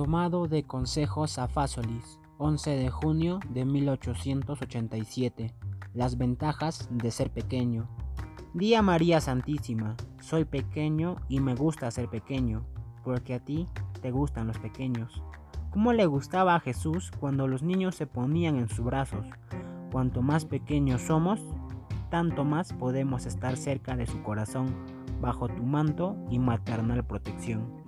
Tomado de consejos a Fásolis, 11 de junio de 1887. Las ventajas de ser pequeño. Día María Santísima, soy pequeño y me gusta ser pequeño, porque a ti te gustan los pequeños. ¿Cómo le gustaba a Jesús cuando los niños se ponían en sus brazos? Cuanto más pequeños somos, tanto más podemos estar cerca de su corazón, bajo tu manto y maternal protección.